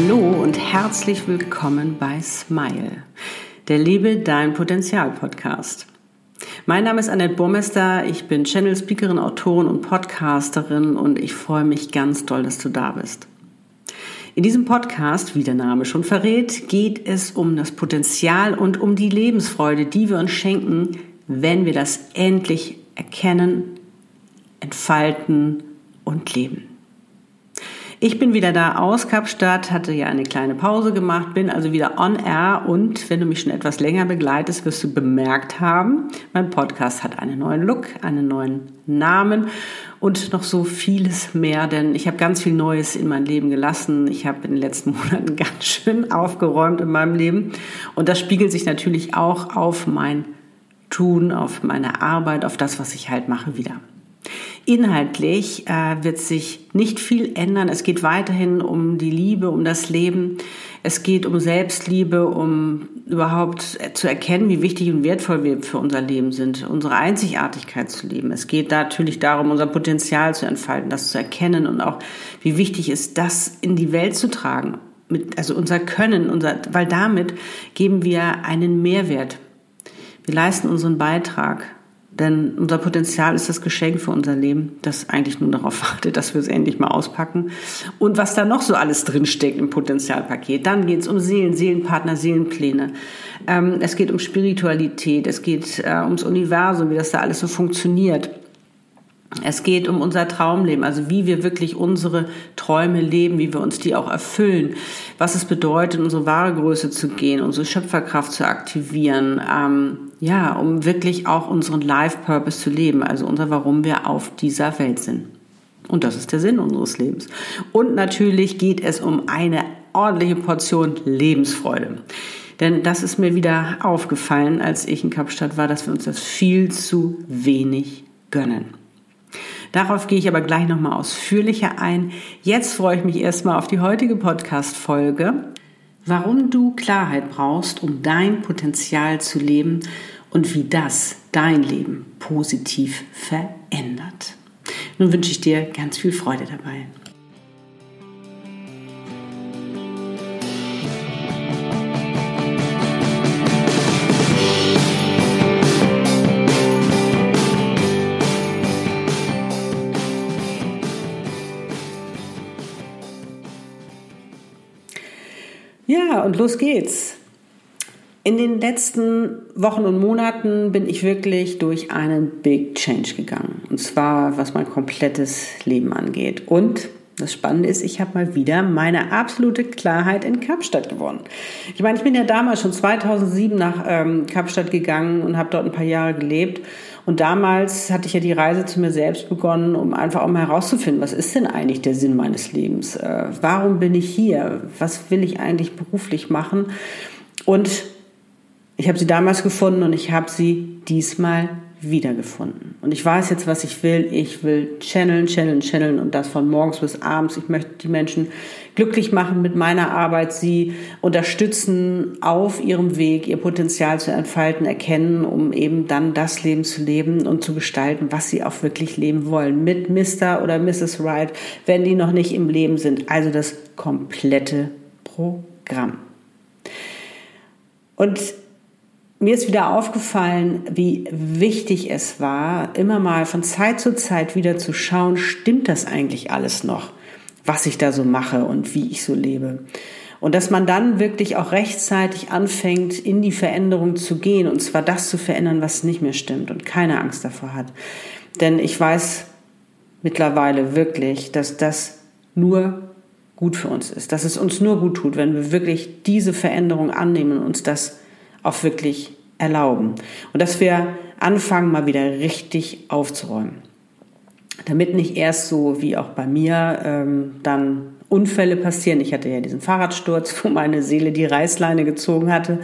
Hallo und herzlich willkommen bei Smile, der Liebe Dein Potenzial Podcast. Mein Name ist Annette Burmester, ich bin Channel Speakerin, Autorin und Podcasterin und ich freue mich ganz doll, dass du da bist. In diesem Podcast, wie der Name schon verrät, geht es um das Potenzial und um die Lebensfreude, die wir uns schenken, wenn wir das endlich erkennen, entfalten und leben. Ich bin wieder da aus Kapstadt, hatte ja eine kleine Pause gemacht, bin also wieder on air und wenn du mich schon etwas länger begleitest, wirst du bemerkt haben, mein Podcast hat einen neuen Look, einen neuen Namen und noch so vieles mehr, denn ich habe ganz viel Neues in mein Leben gelassen. Ich habe in den letzten Monaten ganz schön aufgeräumt in meinem Leben und das spiegelt sich natürlich auch auf mein Tun, auf meine Arbeit, auf das, was ich halt mache, wieder. Inhaltlich äh, wird sich nicht viel ändern. Es geht weiterhin um die Liebe, um das Leben. Es geht um Selbstliebe, um überhaupt zu erkennen, wie wichtig und wertvoll wir für unser Leben sind, unsere Einzigartigkeit zu leben. Es geht natürlich darum, unser Potenzial zu entfalten, das zu erkennen und auch, wie wichtig ist, das in die Welt zu tragen. Mit, also unser Können, unser, weil damit geben wir einen Mehrwert. Wir leisten unseren Beitrag denn unser Potenzial ist das Geschenk für unser Leben, das eigentlich nur darauf wartet, dass wir es endlich mal auspacken. Und was da noch so alles drinsteckt im Potenzialpaket. Dann geht es um Seelen, Seelenpartner, Seelenpläne. Ähm, es geht um Spiritualität, es geht äh, ums Universum, wie das da alles so funktioniert. Es geht um unser Traumleben, also wie wir wirklich unsere Träume leben, wie wir uns die auch erfüllen, was es bedeutet, unsere wahre Größe zu gehen, unsere Schöpferkraft zu aktivieren, ähm, ja, um wirklich auch unseren Life-Purpose zu leben, also unser Warum wir auf dieser Welt sind. Und das ist der Sinn unseres Lebens. Und natürlich geht es um eine ordentliche Portion Lebensfreude. Denn das ist mir wieder aufgefallen, als ich in Kapstadt war, dass wir uns das viel zu wenig gönnen. Darauf gehe ich aber gleich nochmal ausführlicher ein. Jetzt freue ich mich erstmal auf die heutige Podcast-Folge, warum du Klarheit brauchst, um dein Potenzial zu leben und wie das dein Leben positiv verändert. Nun wünsche ich dir ganz viel Freude dabei. Ja, und los geht's. In den letzten Wochen und Monaten bin ich wirklich durch einen Big Change gegangen. Und zwar, was mein komplettes Leben angeht. Und das Spannende ist, ich habe mal wieder meine absolute Klarheit in Kapstadt gewonnen. Ich meine, ich bin ja damals schon 2007 nach ähm, Kapstadt gegangen und habe dort ein paar Jahre gelebt. Und damals hatte ich ja die Reise zu mir selbst begonnen, um einfach auch mal herauszufinden, was ist denn eigentlich der Sinn meines Lebens? Äh, warum bin ich hier? Was will ich eigentlich beruflich machen? Und ich habe sie damals gefunden und ich habe sie diesmal wiedergefunden. Und ich weiß jetzt, was ich will. Ich will channeln, channeln, channeln und das von morgens bis abends. Ich möchte die Menschen glücklich machen mit meiner Arbeit, sie unterstützen auf ihrem Weg, ihr Potenzial zu entfalten, erkennen, um eben dann das Leben zu leben und zu gestalten, was sie auch wirklich leben wollen. Mit Mr. oder Mrs. Wright, wenn die noch nicht im Leben sind. Also das komplette Programm. Und mir ist wieder aufgefallen, wie wichtig es war, immer mal von Zeit zu Zeit wieder zu schauen, stimmt das eigentlich alles noch, was ich da so mache und wie ich so lebe. Und dass man dann wirklich auch rechtzeitig anfängt, in die Veränderung zu gehen, und zwar das zu verändern, was nicht mehr stimmt und keine Angst davor hat. Denn ich weiß mittlerweile wirklich, dass das nur gut für uns ist, dass es uns nur gut tut, wenn wir wirklich diese Veränderung annehmen und uns das auch wirklich erlauben. Und dass wir anfangen, mal wieder richtig aufzuräumen. Damit nicht erst so wie auch bei mir ähm, dann Unfälle passieren. Ich hatte ja diesen Fahrradsturz, wo meine Seele die Reißleine gezogen hatte.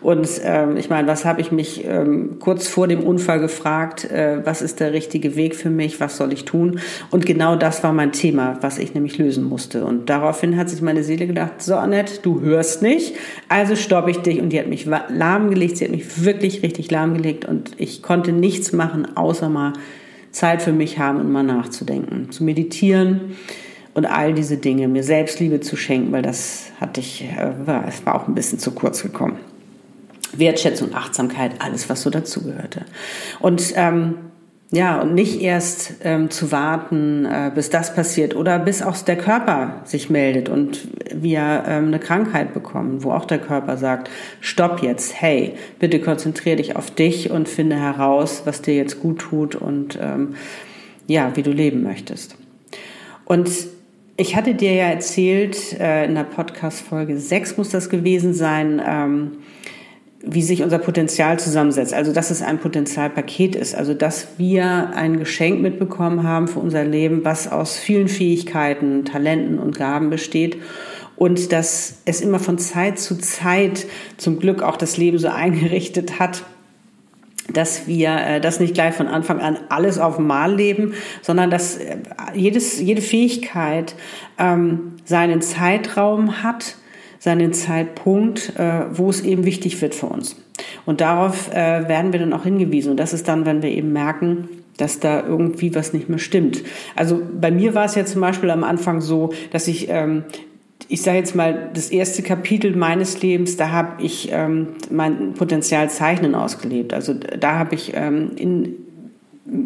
Und ähm, ich meine, was habe ich mich ähm, kurz vor dem Unfall gefragt? Äh, was ist der richtige Weg für mich? Was soll ich tun? Und genau das war mein Thema, was ich nämlich lösen musste. Und daraufhin hat sich meine Seele gedacht, so Annette, du hörst nicht, also stoppe ich dich. Und die hat mich lahmgelegt. Sie hat mich wirklich richtig lahmgelegt. Und ich konnte nichts machen, außer mal Zeit für mich haben und mal nachzudenken, zu meditieren und all diese Dinge, mir Selbstliebe zu schenken, weil das hatte ich, äh, war, es war auch ein bisschen zu kurz gekommen. Wertschätzung, Achtsamkeit, alles, was so dazugehörte. Und ähm, ja, und nicht erst ähm, zu warten, äh, bis das passiert oder bis auch der Körper sich meldet und wir ähm, eine Krankheit bekommen, wo auch der Körper sagt, stopp jetzt, hey, bitte konzentriere dich auf dich und finde heraus, was dir jetzt gut tut und ähm, ja, wie du leben möchtest. Und ich hatte dir ja erzählt, äh, in der Podcast-Folge 6 muss das gewesen sein, ähm, wie sich unser Potenzial zusammensetzt. Also, dass es ein Potenzialpaket ist. Also, dass wir ein Geschenk mitbekommen haben für unser Leben, was aus vielen Fähigkeiten, Talenten und Gaben besteht. Und dass es immer von Zeit zu Zeit zum Glück auch das Leben so eingerichtet hat, dass wir äh, das nicht gleich von Anfang an alles auf Mal leben, sondern dass äh, jedes, jede Fähigkeit ähm, seinen Zeitraum hat, seinen Zeitpunkt, äh, wo es eben wichtig wird für uns. Und darauf äh, werden wir dann auch hingewiesen. Und das ist dann, wenn wir eben merken, dass da irgendwie was nicht mehr stimmt. Also bei mir war es ja zum Beispiel am Anfang so, dass ich ähm, ich sage jetzt mal, das erste Kapitel meines Lebens, da habe ich ähm, mein Potenzial Zeichnen ausgelebt. Also da habe ich ähm, in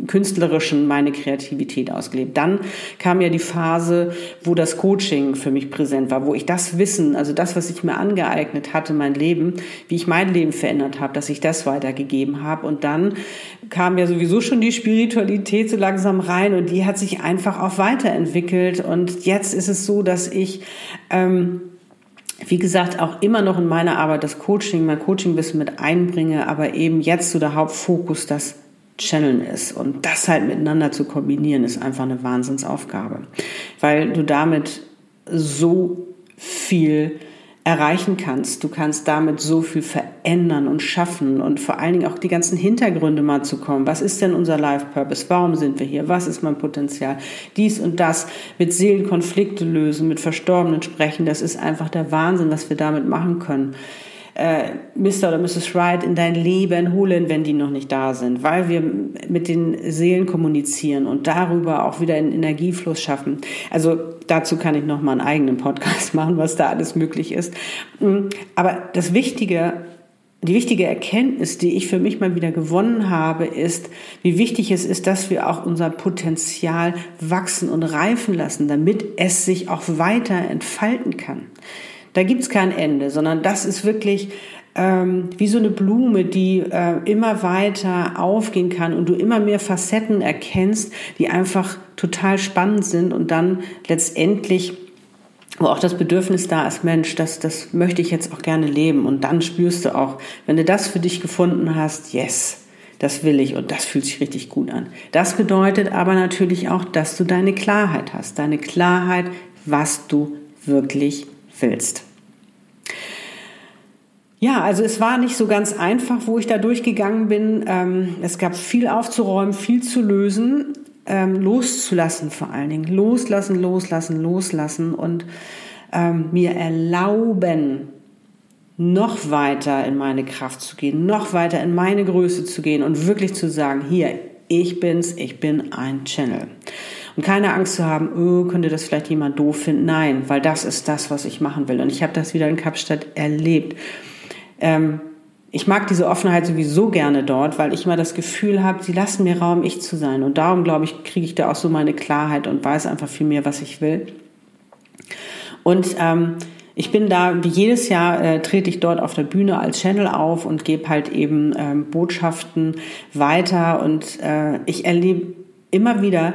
künstlerischen meine Kreativität ausgelebt. Dann kam ja die Phase, wo das Coaching für mich präsent war, wo ich das Wissen, also das, was ich mir angeeignet hatte, mein Leben, wie ich mein Leben verändert habe, dass ich das weitergegeben habe. Und dann kam ja sowieso schon die Spiritualität so langsam rein und die hat sich einfach auch weiterentwickelt. Und jetzt ist es so, dass ich ähm, wie gesagt, auch immer noch in meiner Arbeit das Coaching, mein Coaching-Wissen mit einbringe, aber eben jetzt so der Hauptfokus das Channeln ist. Und das halt miteinander zu kombinieren, ist einfach eine Wahnsinnsaufgabe, weil du damit so viel erreichen kannst. Du kannst damit so viel verändern und schaffen und vor allen Dingen auch die ganzen Hintergründe mal zu kommen. Was ist denn unser Life Purpose? Warum sind wir hier? Was ist mein Potenzial? Dies und das mit Seelenkonflikte lösen, mit Verstorbenen sprechen. Das ist einfach der Wahnsinn, was wir damit machen können äh, Mr. oder Mrs. Wright in dein Leben holen, wenn die noch nicht da sind, weil wir mit den Seelen kommunizieren und darüber auch wieder einen Energiefluss schaffen. Also dazu kann ich noch mal einen eigenen Podcast machen, was da alles möglich ist. Mm, aber das Wichtige die wichtige Erkenntnis, die ich für mich mal wieder gewonnen habe, ist, wie wichtig es ist, dass wir auch unser Potenzial wachsen und reifen lassen, damit es sich auch weiter entfalten kann. Da gibt's kein Ende, sondern das ist wirklich ähm, wie so eine Blume, die äh, immer weiter aufgehen kann und du immer mehr Facetten erkennst, die einfach total spannend sind und dann letztendlich wo auch das Bedürfnis da ist, Mensch, das, das möchte ich jetzt auch gerne leben. Und dann spürst du auch, wenn du das für dich gefunden hast, yes, das will ich und das fühlt sich richtig gut an. Das bedeutet aber natürlich auch, dass du deine Klarheit hast, deine Klarheit, was du wirklich willst. Ja, also es war nicht so ganz einfach, wo ich da durchgegangen bin. Ähm, es gab viel aufzuräumen, viel zu lösen, ähm, loszulassen vor allen Dingen. Loslassen, loslassen, loslassen und ähm, mir erlauben, noch weiter in meine Kraft zu gehen, noch weiter in meine Größe zu gehen und wirklich zu sagen, hier, ich bin's, ich bin ein Channel. Und keine Angst zu haben, oh, könnte das vielleicht jemand doof finden. Nein, weil das ist das, was ich machen will. Und ich habe das wieder in Kapstadt erlebt. Ähm, ich mag diese Offenheit sowieso gerne dort, weil ich immer das Gefühl habe, sie lassen mir Raum, ich zu sein. Und darum, glaube ich, kriege ich da auch so meine Klarheit und weiß einfach viel mehr, was ich will. Und ähm, ich bin da, wie jedes Jahr, äh, trete ich dort auf der Bühne als Channel auf und gebe halt eben ähm, Botschaften weiter. Und äh, ich erlebe immer wieder,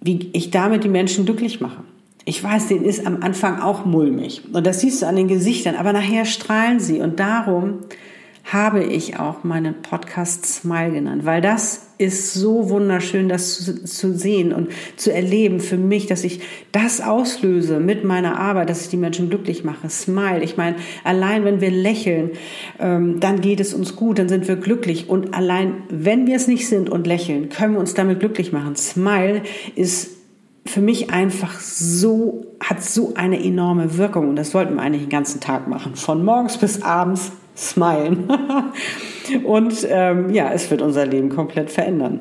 wie ich damit die Menschen glücklich mache. Ich weiß, denen ist am Anfang auch mulmig. Und das siehst du an den Gesichtern. Aber nachher strahlen sie. Und darum habe ich auch meinen Podcast Smile genannt, weil das ist so wunderschön, das zu, zu, sehen und zu erleben für mich, dass ich das auslöse mit meiner Arbeit, dass ich die Menschen glücklich mache. Smile. Ich meine, allein wenn wir lächeln, ähm, dann geht es uns gut, dann sind wir glücklich. Und allein wenn wir es nicht sind und lächeln, können wir uns damit glücklich machen. Smile ist für mich einfach so, hat so eine enorme Wirkung. Und das sollten wir eigentlich den ganzen Tag machen. Von morgens bis abends smilen. und ähm, ja, es wird unser Leben komplett verändern.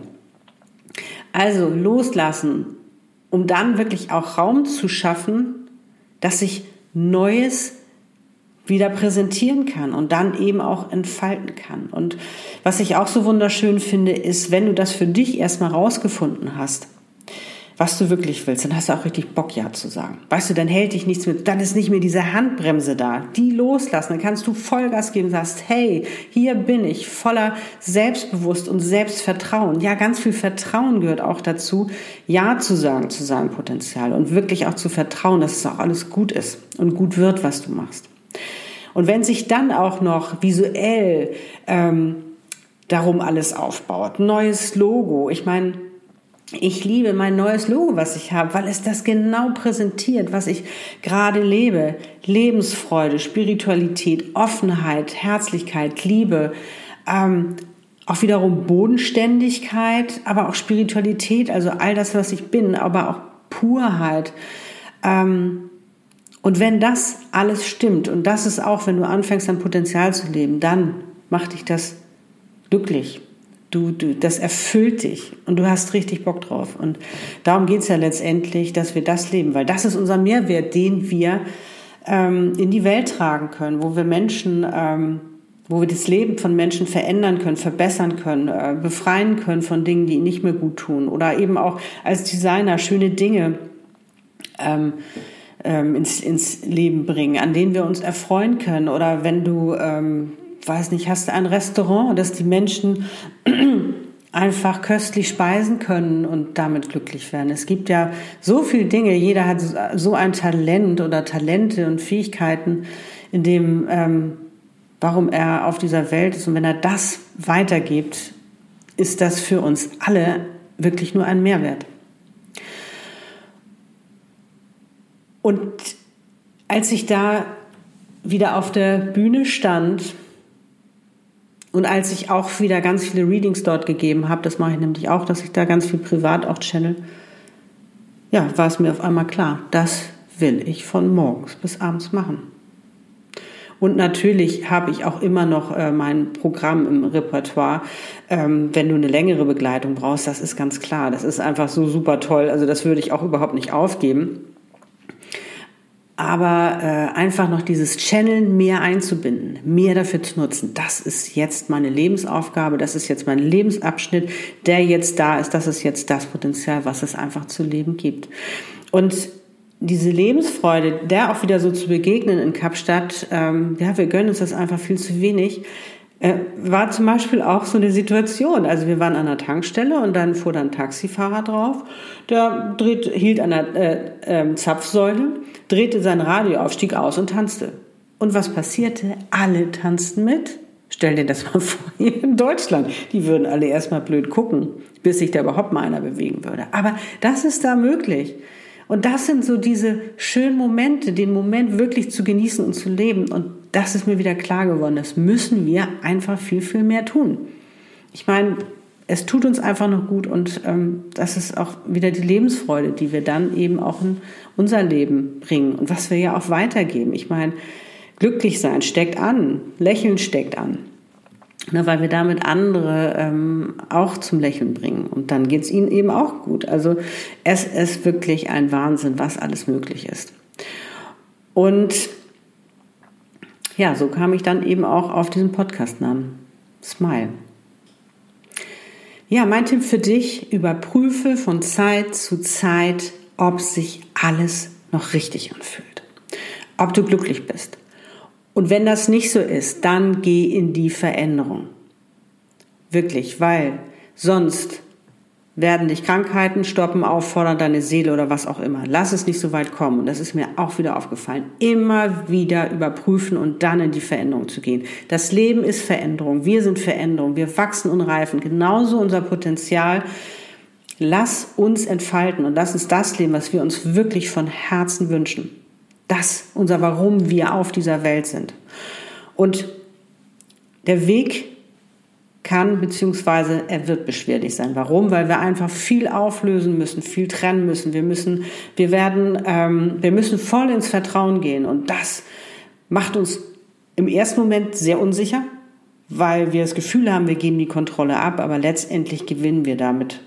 Also loslassen um dann wirklich auch Raum zu schaffen, dass sich Neues wieder präsentieren kann und dann eben auch entfalten kann. Und was ich auch so wunderschön finde, ist, wenn du das für dich erstmal rausgefunden hast, was du wirklich willst, dann hast du auch richtig Bock, Ja zu sagen. Weißt du, dann hält dich nichts mit, dann ist nicht mehr diese Handbremse da. Die loslassen, dann kannst du Vollgas geben und sagst, hey, hier bin ich, voller Selbstbewusst und Selbstvertrauen. Ja, ganz viel Vertrauen gehört auch dazu, Ja zu sagen zu seinem Potenzial und wirklich auch zu vertrauen, dass es auch alles gut ist und gut wird, was du machst. Und wenn sich dann auch noch visuell ähm, darum alles aufbaut, neues Logo, ich meine, ich liebe mein neues Logo, was ich habe, weil es das genau präsentiert, was ich gerade lebe. Lebensfreude, Spiritualität, Offenheit, Herzlichkeit, Liebe, ähm, auch wiederum Bodenständigkeit, aber auch Spiritualität, also all das, was ich bin, aber auch Purheit. Ähm, und wenn das alles stimmt, und das ist auch, wenn du anfängst, dein Potenzial zu leben, dann macht dich das glücklich. Du, du, das erfüllt dich und du hast richtig Bock drauf. Und darum geht es ja letztendlich, dass wir das leben, weil das ist unser Mehrwert, den wir ähm, in die Welt tragen können, wo wir Menschen, ähm, wo wir das Leben von Menschen verändern können, verbessern können, äh, befreien können von Dingen, die ihnen nicht mehr gut tun. Oder eben auch als Designer schöne Dinge ähm, ähm, ins, ins Leben bringen, an denen wir uns erfreuen können. Oder wenn du, ähm, weiß nicht, hast ein Restaurant, dass die Menschen einfach köstlich speisen können und damit glücklich werden. Es gibt ja so viele Dinge, jeder hat so ein Talent oder Talente und Fähigkeiten, in dem, ähm, warum er auf dieser Welt ist. Und wenn er das weitergibt, ist das für uns alle wirklich nur ein Mehrwert. Und als ich da wieder auf der Bühne stand und als ich auch wieder ganz viele Readings dort gegeben habe, das mache ich nämlich auch, dass ich da ganz viel privat auch channel, ja, war es mir auf einmal klar, das will ich von morgens bis abends machen. Und natürlich habe ich auch immer noch äh, mein Programm im Repertoire. Ähm, wenn du eine längere Begleitung brauchst, das ist ganz klar. Das ist einfach so super toll. Also das würde ich auch überhaupt nicht aufgeben aber äh, einfach noch dieses Channeln mehr einzubinden, mehr dafür zu nutzen. Das ist jetzt meine Lebensaufgabe, das ist jetzt mein Lebensabschnitt, der jetzt da ist. Das ist jetzt das Potenzial, was es einfach zu leben gibt. Und diese Lebensfreude, der auch wieder so zu begegnen in Kapstadt, ähm, ja, wir gönnen uns das einfach viel zu wenig. Äh, war zum Beispiel auch so eine Situation. Also wir waren an der Tankstelle und dann fuhr dann ein Taxifahrer drauf. Der dreht, hielt an der äh, äh, Zapfsäule, drehte sein Radio auf, stieg aus und tanzte. Und was passierte? Alle tanzten mit. Stell dir das mal vor, hier in Deutschland. Die würden alle erstmal blöd gucken, bis sich da überhaupt mal einer bewegen würde. Aber das ist da möglich. Und das sind so diese schönen Momente, den Moment wirklich zu genießen und zu leben. Und das ist mir wieder klar geworden. Das müssen wir einfach viel, viel mehr tun. Ich meine, es tut uns einfach noch gut und ähm, das ist auch wieder die Lebensfreude, die wir dann eben auch in unser Leben bringen und was wir ja auch weitergeben. Ich meine, glücklich sein steckt an, lächeln steckt an, ne, weil wir damit andere ähm, auch zum Lächeln bringen und dann geht es ihnen eben auch gut. Also es ist wirklich ein Wahnsinn, was alles möglich ist. Und ja, so kam ich dann eben auch auf diesen Podcast-Namen. Smile. Ja, mein Tipp für dich, überprüfe von Zeit zu Zeit, ob sich alles noch richtig anfühlt. Ob du glücklich bist. Und wenn das nicht so ist, dann geh in die Veränderung. Wirklich, weil sonst werden dich Krankheiten stoppen, auffordern, deine Seele oder was auch immer. Lass es nicht so weit kommen. Und das ist mir auch wieder aufgefallen. Immer wieder überprüfen und dann in die Veränderung zu gehen. Das Leben ist Veränderung. Wir sind Veränderung. Wir wachsen und reifen. Genauso unser Potenzial. Lass uns entfalten und lass uns das leben, was wir uns wirklich von Herzen wünschen. Das unser Warum wir auf dieser Welt sind. Und der Weg kann, beziehungsweise er wird beschwerlich sein. Warum? Weil wir einfach viel auflösen müssen, viel trennen müssen. Wir müssen, wir werden, ähm, wir müssen voll ins Vertrauen gehen. Und das macht uns im ersten Moment sehr unsicher, weil wir das Gefühl haben, wir geben die Kontrolle ab, aber letztendlich gewinnen wir damit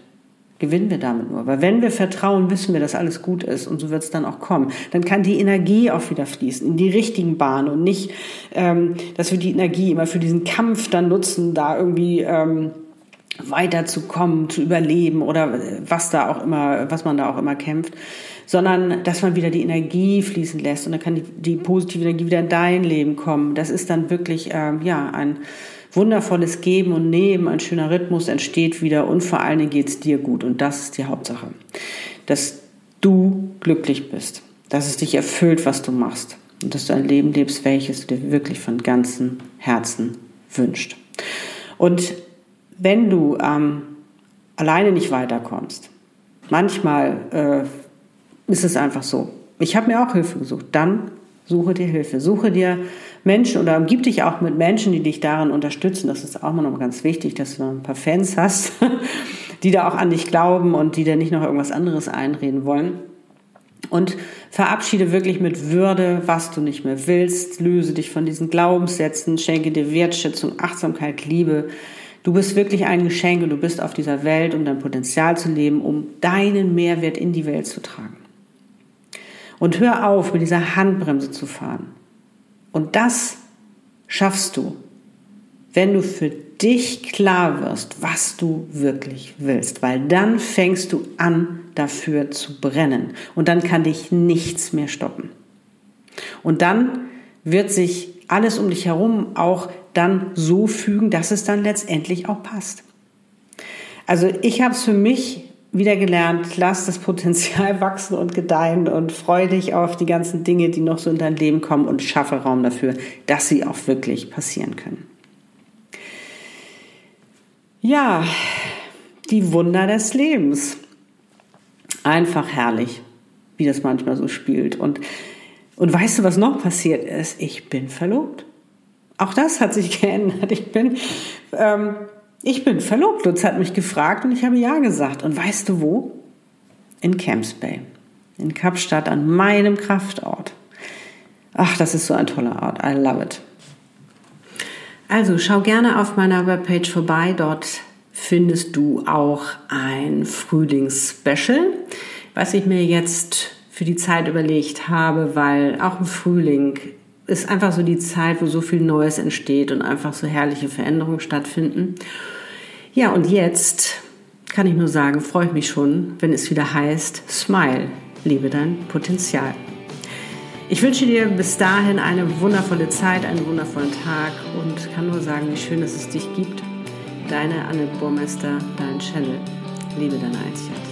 gewinnen wir damit nur. Weil wenn wir vertrauen, wissen wir, dass alles gut ist und so wird es dann auch kommen. Dann kann die Energie auch wieder fließen in die richtigen Bahnen und nicht, ähm, dass wir die Energie immer für diesen Kampf dann nutzen, da irgendwie ähm, weiterzukommen, zu überleben oder was da auch immer, was man da auch immer kämpft, sondern dass man wieder die Energie fließen lässt und dann kann die, die positive Energie wieder in dein Leben kommen. Das ist dann wirklich ähm, ja ein wundervolles Geben und Nehmen, ein schöner Rhythmus entsteht wieder und vor allen Dingen geht es dir gut und das ist die Hauptsache, dass du glücklich bist, dass es dich erfüllt, was du machst und dass du ein Leben lebst, welches du dir wirklich von ganzem Herzen wünscht. Und wenn du ähm, alleine nicht weiterkommst, manchmal äh, ist es einfach so. Ich habe mir auch Hilfe gesucht. Dann suche dir Hilfe. Suche dir Menschen oder umgib dich auch mit Menschen, die dich darin unterstützen. Das ist auch mal ganz wichtig, dass du ein paar Fans hast, die da auch an dich glauben und die dir nicht noch irgendwas anderes einreden wollen. Und verabschiede wirklich mit Würde, was du nicht mehr willst. Löse dich von diesen Glaubenssätzen, schenke dir Wertschätzung, Achtsamkeit, Liebe. Du bist wirklich ein Geschenk und du bist auf dieser Welt, um dein Potenzial zu leben, um deinen Mehrwert in die Welt zu tragen. Und hör auf, mit dieser Handbremse zu fahren. Und das schaffst du, wenn du für dich klar wirst, was du wirklich willst, weil dann fängst du an, dafür zu brennen. Und dann kann dich nichts mehr stoppen. Und dann wird sich alles um dich herum auch dann so fügen, dass es dann letztendlich auch passt. Also ich habe es für mich wieder gelernt, lass das Potenzial wachsen und gedeihen und freue dich auf die ganzen Dinge, die noch so in dein Leben kommen und schaffe Raum dafür, dass sie auch wirklich passieren können. Ja, die Wunder des Lebens. Einfach herrlich, wie das manchmal so spielt. Und, und weißt du, was noch passiert ist? Ich bin verlobt. Auch das hat sich geändert. Ich bin ähm, ich bin verlobt. Lutz hat mich gefragt und ich habe ja gesagt. Und weißt du wo? In Camps Bay. In Kapstadt an meinem Kraftort. Ach, das ist so ein toller Ort. I love it. Also schau gerne auf meiner Webpage vorbei. Dort findest du auch ein Frühlingsspecial, was ich mir jetzt für die Zeit überlegt habe, weil auch im Frühling ist einfach so die Zeit, wo so viel Neues entsteht und einfach so herrliche Veränderungen stattfinden. Ja, und jetzt kann ich nur sagen, freue ich mich schon, wenn es wieder heißt, Smile, liebe dein Potenzial. Ich wünsche dir bis dahin eine wundervolle Zeit, einen wundervollen Tag und kann nur sagen, wie schön dass es dich gibt. Deine Anne Burmester, dein Channel. Liebe deine Einzigartigkeit.